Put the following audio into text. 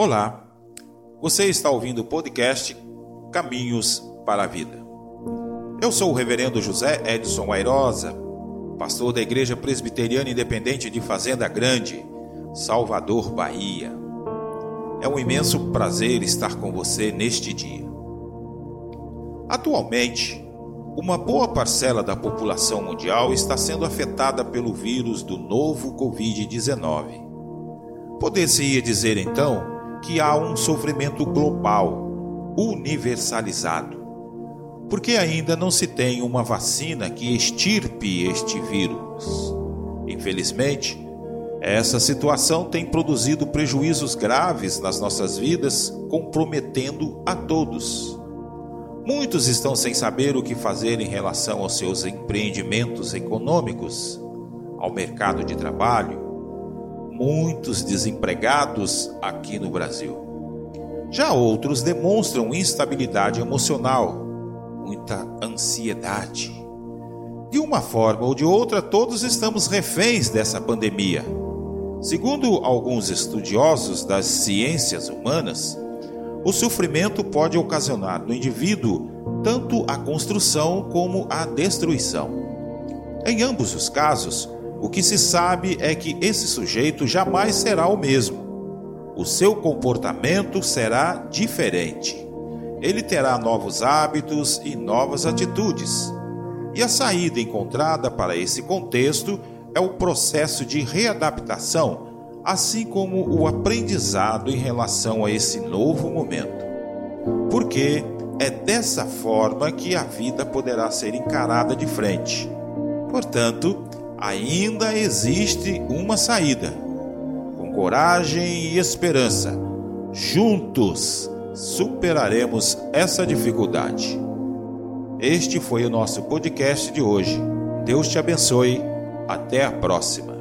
Olá, você está ouvindo o podcast Caminhos para a Vida. Eu sou o Reverendo José Edson Airosa, pastor da Igreja Presbiteriana Independente de Fazenda Grande, Salvador, Bahia. É um imenso prazer estar com você neste dia. Atualmente, uma boa parcela da população mundial está sendo afetada pelo vírus do novo Covid-19. Poder-se-ia dizer então que há um sofrimento global, universalizado, porque ainda não se tem uma vacina que extirpe este vírus. Infelizmente, essa situação tem produzido prejuízos graves nas nossas vidas, comprometendo a todos. Muitos estão sem saber o que fazer em relação aos seus empreendimentos econômicos, ao mercado de trabalho, muitos desempregados aqui no Brasil. Já outros demonstram instabilidade emocional, muita ansiedade. De uma forma ou de outra, todos estamos reféns dessa pandemia. Segundo alguns estudiosos das ciências humanas, o sofrimento pode ocasionar no indivíduo tanto a construção como a destruição. Em ambos os casos, o que se sabe é que esse sujeito jamais será o mesmo. O seu comportamento será diferente. Ele terá novos hábitos e novas atitudes. E a saída encontrada para esse contexto é o processo de readaptação, assim como o aprendizado em relação a esse novo momento. Porque é dessa forma que a vida poderá ser encarada de frente. Portanto, ainda existe uma saída. Com coragem e esperança, juntos superaremos essa dificuldade. Este foi o nosso podcast de hoje. Deus te abençoe. Até a próxima.